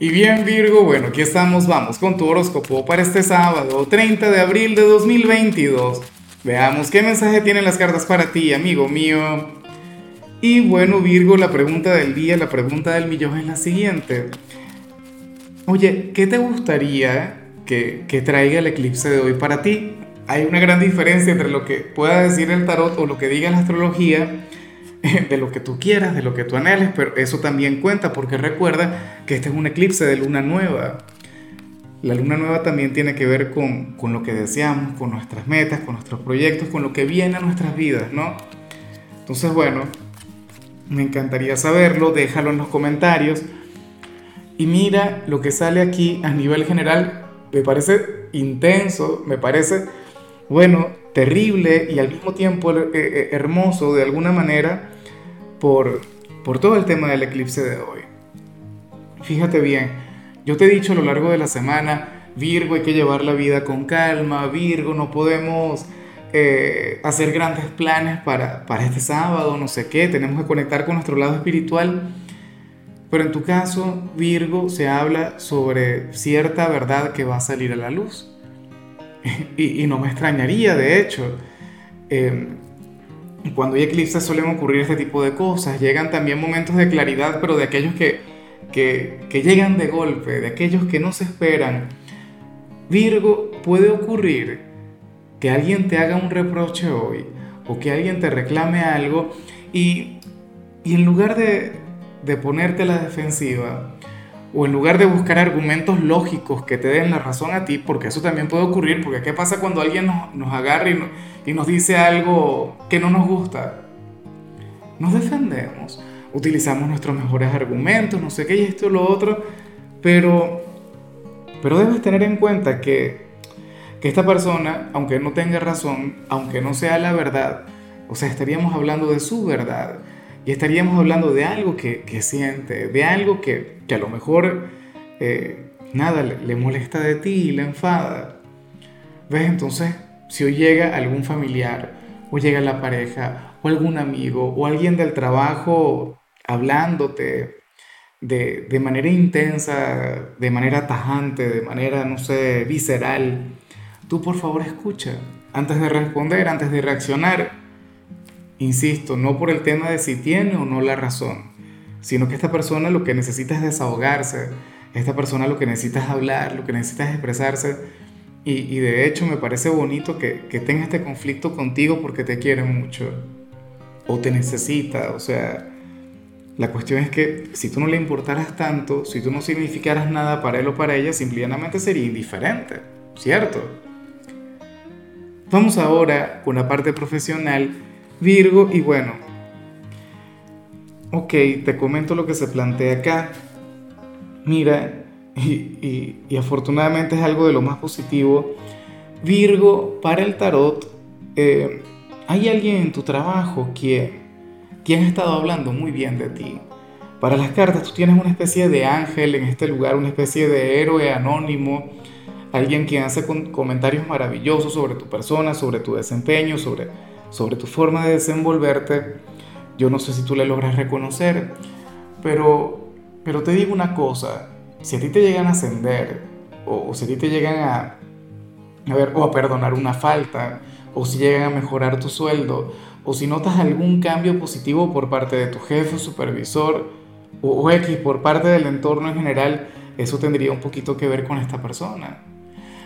Y bien Virgo, bueno, aquí estamos, vamos con tu horóscopo para este sábado, 30 de abril de 2022. Veamos qué mensaje tienen las cartas para ti, amigo mío. Y bueno Virgo, la pregunta del día, la pregunta del millón es la siguiente. Oye, ¿qué te gustaría que, que traiga el eclipse de hoy para ti? Hay una gran diferencia entre lo que pueda decir el tarot o lo que diga la astrología de lo que tú quieras, de lo que tú anheles, pero eso también cuenta porque recuerda que este es un eclipse de luna nueva. La luna nueva también tiene que ver con, con lo que deseamos, con nuestras metas, con nuestros proyectos, con lo que viene a nuestras vidas, ¿no? Entonces, bueno, me encantaría saberlo, déjalo en los comentarios. Y mira lo que sale aquí a nivel general, me parece intenso, me parece, bueno, terrible y al mismo tiempo eh, eh, hermoso de alguna manera por, por todo el tema del eclipse de hoy. Fíjate bien, yo te he dicho a lo largo de la semana, Virgo hay que llevar la vida con calma, Virgo no podemos eh, hacer grandes planes para, para este sábado, no sé qué, tenemos que conectar con nuestro lado espiritual. Pero en tu caso, Virgo, se habla sobre cierta verdad que va a salir a la luz. Y, no me extrañaría, de hecho. Eh, cuando hay eclipses suelen ocurrir este tipo de cosas. Llegan también momentos de claridad, pero de aquellos que, que, llegan de golpe, de aquellos que no se esperan. Virgo, puede ocurrir que alguien te haga un reproche hoy o que alguien te reclame algo y, y en lugar de, de ponerte la defensiva, o en lugar de buscar argumentos lógicos que te den la razón a ti, porque eso también puede ocurrir, porque ¿qué pasa cuando alguien nos, nos agarra y, y nos dice algo que no nos gusta? Nos defendemos, utilizamos nuestros mejores argumentos, no sé qué y esto y lo otro, pero, pero debes tener en cuenta que, que esta persona, aunque no tenga razón, aunque no sea la verdad, o sea, estaríamos hablando de su verdad y estaríamos hablando de algo que, que siente, de algo que, que, a lo mejor eh, nada le, molesta de ti le enfada. ¿Ves? Entonces, si hoy llega algún familiar, o llega la pareja, o algún amigo, o alguien del trabajo hablándote de, de manera intensa, de manera tajante, de manera, no sé, visceral, tú por favor escucha antes de responder, antes de reaccionar Insisto, no por el tema de si tiene o no la razón, sino que esta persona lo que necesita es desahogarse, esta persona lo que necesita es hablar, lo que necesita es expresarse. Y, de hecho me parece bonito que, que tenga este conflicto contigo porque te quiere mucho o te necesita. O sea, la cuestión es que si tú no le importaras tanto, si tú no significaras nada para él o para ella, simplemente sería indiferente, ¿cierto? Vamos ahora con la parte profesional Virgo, y bueno, ok, te comento lo que se plantea acá. Mira, y, afortunadamente es algo de lo más positivo. Virgo, para el tarot, eh, hay alguien en tu trabajo quien, quien ha estado hablando muy bien de ti. Para las cartas, tú tienes una especie de ángel en este lugar, una especie de héroe anónimo, alguien quien hace comentarios maravillosos sobre tu persona, sobre tu desempeño, sobre sobre tu forma de desenvolverte, yo no sé si tú le logras reconocer, pero, pero te digo una cosa, si a ti te llegan a ascender, o, si a ti te llegan a, a ver, o a perdonar una falta, o si llegan a mejorar tu sueldo, o si notas algún cambio positivo por parte de tu jefe supervisor, o, o X por parte del entorno en general, eso tendría un poquito que ver con esta persona.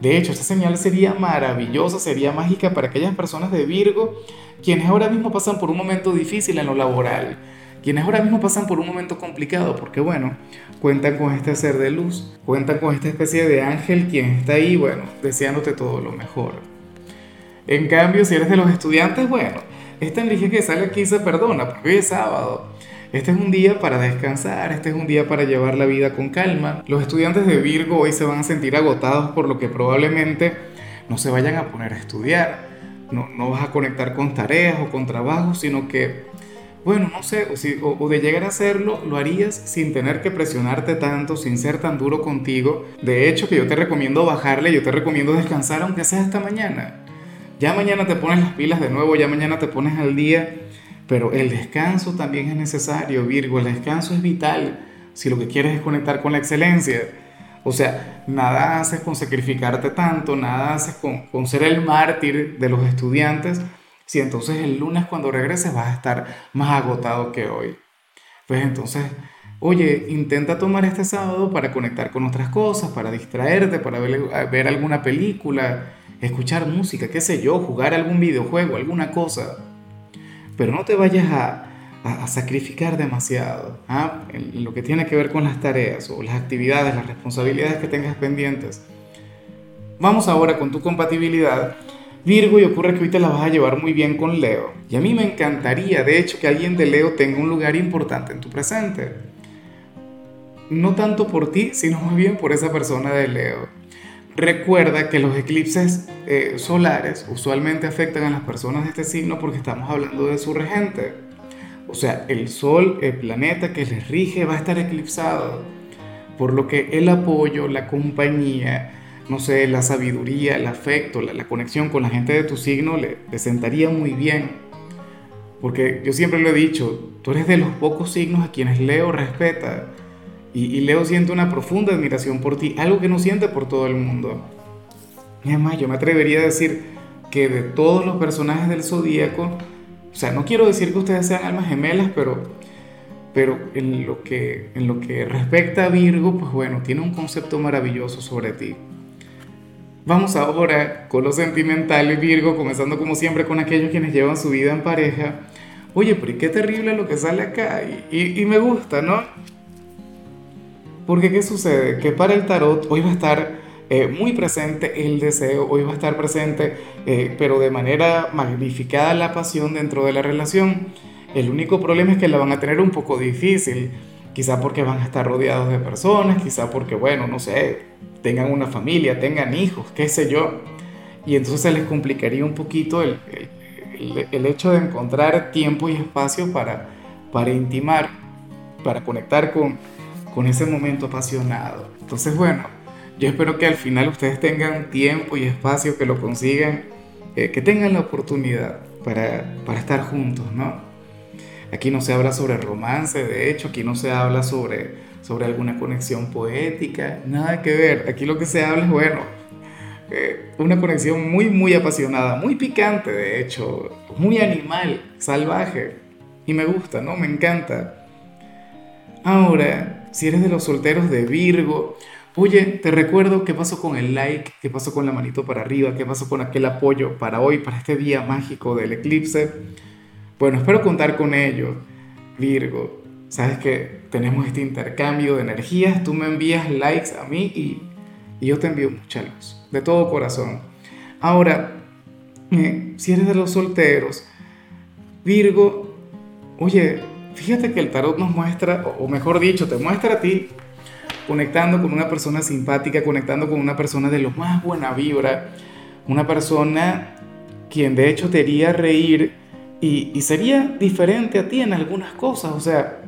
De hecho, esta señal sería maravillosa, sería mágica para aquellas personas de Virgo quienes ahora mismo pasan por un momento difícil en lo laboral, quienes ahora mismo pasan por un momento complicado, porque bueno, cuentan con este ser de luz, cuentan con esta especie de ángel quien está ahí, bueno, deseándote todo lo mejor. En cambio, si eres de los estudiantes, bueno, esta energía que sale aquí se perdona, porque hoy es sábado. Este es un día para descansar, este es un día para llevar la vida con calma. Los estudiantes de Virgo hoy se van a sentir agotados por lo que probablemente no se vayan a poner a estudiar. No, no vas a conectar con tareas o con trabajos, sino que, bueno, no sé, o, o de llegar a hacerlo, lo harías sin tener que presionarte tanto, sin ser tan duro contigo. De hecho, que yo te recomiendo bajarle, yo te recomiendo descansar aunque sea esta mañana. Ya mañana te pones las pilas de nuevo, ya mañana te pones al día pero el descanso también es necesario, Virgo, el descanso es vital si lo que quieres es conectar con la excelencia. O sea, nada haces con sacrificarte tanto, nada haces con, con ser el mártir de los estudiantes, si entonces el lunes cuando regreses vas a estar más agotado que hoy. Pues entonces, oye, intenta tomar este sábado para conectar con otras cosas, para distraerte, para ver, ver alguna película, escuchar música, qué sé yo, jugar algún videojuego, alguna cosa. Pero no te vayas a, a, sacrificar demasiado ¿ah? en lo que tiene que ver con las tareas o las actividades, las responsabilidades que tengas pendientes. Vamos ahora con tu compatibilidad. Virgo, y ocurre que hoy te la vas a llevar muy bien con Leo. Y a mí me encantaría, de hecho, que alguien de Leo tenga un lugar importante en tu presente. No tanto por ti, sino más bien por esa persona de Leo. Recuerda que los eclipses eh, solares usualmente afectan a las personas de este signo porque estamos hablando de su regente. O sea, el Sol, el planeta que les rige, va a estar eclipsado. Por lo que el apoyo, la compañía, no sé, la sabiduría, el afecto, la, conexión con la gente de tu signo le, sentaría muy bien. Porque yo siempre lo he dicho, tú eres de los pocos signos a quienes Leo respeta. Y, y Leo siente una profunda admiración por ti, algo que no siente por todo el mundo. Y además, yo me atrevería a decir que de todos los personajes del zodíaco, o sea, no quiero decir que ustedes sean almas gemelas, pero, pero en, lo que, en lo que respecta a Virgo, pues bueno, tiene un concepto maravilloso sobre ti. Vamos ahora con lo sentimental Virgo, comenzando como siempre con aquellos quienes llevan su vida en pareja. Oye, pero qué terrible lo que sale acá. Y, y me gusta, ¿no? Porque ¿qué sucede? Que para el tarot hoy va a estar eh, muy presente el deseo, hoy va a estar presente, eh, pero de manera magnificada la pasión dentro de la relación. El único problema es que la van a tener un poco difícil, quizá porque van a estar rodeados de personas, quizá porque, bueno, no sé, tengan una familia, tengan hijos, qué sé yo. Y entonces se les complicaría un poquito el, el, el hecho de encontrar tiempo y espacio para, para intimar, para conectar con, con ese momento apasionado. Entonces, bueno, yo espero que al final ustedes tengan tiempo y espacio, que lo consigan, eh, que tengan la oportunidad para, para estar juntos, ¿no? Aquí no se habla sobre romance, de hecho, aquí no se habla sobre, sobre alguna conexión poética, nada que ver. Aquí lo que se habla es, bueno, eh, una conexión muy, muy apasionada, muy picante, de hecho, muy animal, salvaje. Y me gusta, ¿no? Me encanta. Ahora, si eres de los solteros de Virgo, Oye, te recuerdo qué pasó con el like, qué pasó con la manito para arriba, qué pasó con aquel apoyo para hoy, para este día mágico del eclipse. Bueno, espero contar con ello, Virgo. Sabes que tenemos este intercambio de energías, tú me envías likes a mí y, yo te envío mucha luz, de todo corazón. Ahora, eh, si eres de los solteros, Virgo, oye, fíjate que el tarot nos muestra, o mejor dicho, te muestra a ti conectando con una persona simpática, conectando con una persona de lo más buena vibra, una persona quien de hecho te haría reír y, sería diferente a ti en algunas cosas, o sea,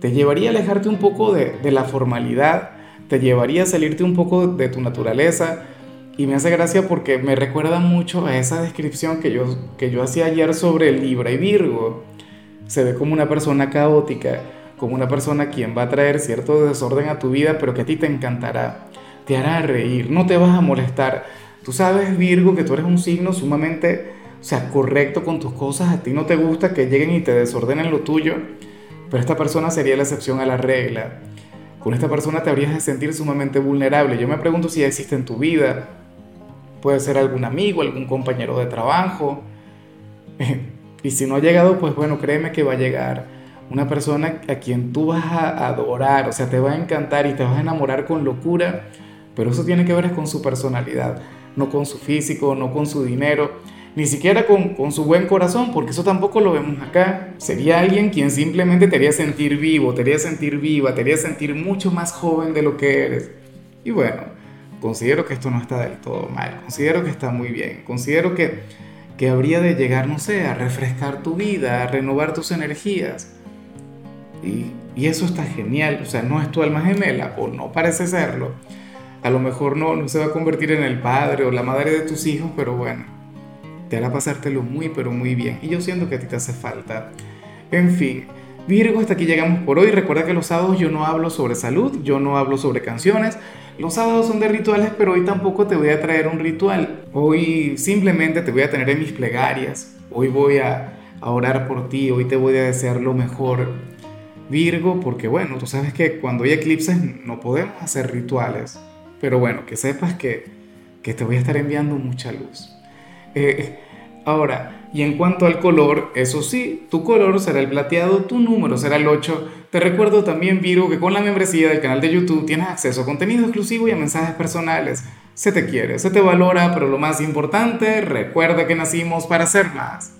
te llevaría a alejarte un poco de, de la formalidad, te llevaría a salirte un poco de tu naturaleza, y me hace gracia porque me recuerda mucho a esa descripción que yo, que yo hacía ayer sobre Libra y Virgo. Se ve como una persona caótica, como una persona quien va a traer cierto desorden a tu vida, pero que a ti te encantará, te hará reír, no te vas a molestar. Tú sabes, Virgo, que tú eres un signo sumamente, o sea, correcto con tus cosas, a ti no te gusta que lleguen y te desordenen lo tuyo, pero esta persona sería la excepción a la regla. Con esta persona te habrías de sentir sumamente vulnerable. Yo me pregunto si existe en tu vida. Puede ser algún amigo, algún compañero de trabajo. Y si no ha llegado, pues bueno, créeme que va a llegar una persona a quien tú vas a adorar, o sea, te va a encantar y te vas a enamorar con locura, pero eso tiene que ver con su personalidad, no con su físico, no con su dinero, ni siquiera con, con su buen corazón, porque eso tampoco lo vemos acá. Sería alguien quien simplemente te haría sentir vivo, te haría sentir viva, te haría sentir mucho más joven de lo que eres. Y bueno, considero que esto no está del todo mal, considero que está muy bien, considero que, que habría de llegar, no sé, a refrescar tu vida, a renovar tus energías. Y, eso está genial, o sea, no es tu alma gemela o no parece serlo. A lo mejor no, no se va a convertir en el padre o la madre de tus hijos, pero bueno, te hará pasártelo muy, pero muy bien. Y yo siento que a ti te hace falta. En fin, Virgo, hasta aquí llegamos por hoy. Recuerda que los sábados yo no hablo sobre salud, yo no hablo sobre canciones. Los sábados son de rituales, pero hoy tampoco te voy a traer un ritual. Hoy simplemente te voy a tener en mis plegarias. Hoy voy a, orar por ti, hoy te voy a desear lo mejor. Virgo, porque bueno, tú sabes que cuando hay eclipses no podemos hacer rituales. Pero bueno, que sepas que, que te voy a estar enviando mucha luz. Eh, ahora, y en cuanto al color, eso sí, tu color será el plateado, tu número será el 8. Te recuerdo también, Virgo, que con la membresía del canal de YouTube tienes acceso a contenido exclusivo y a mensajes personales. Se te quiere, se te valora, pero lo más importante, recuerda que nacimos para ser más.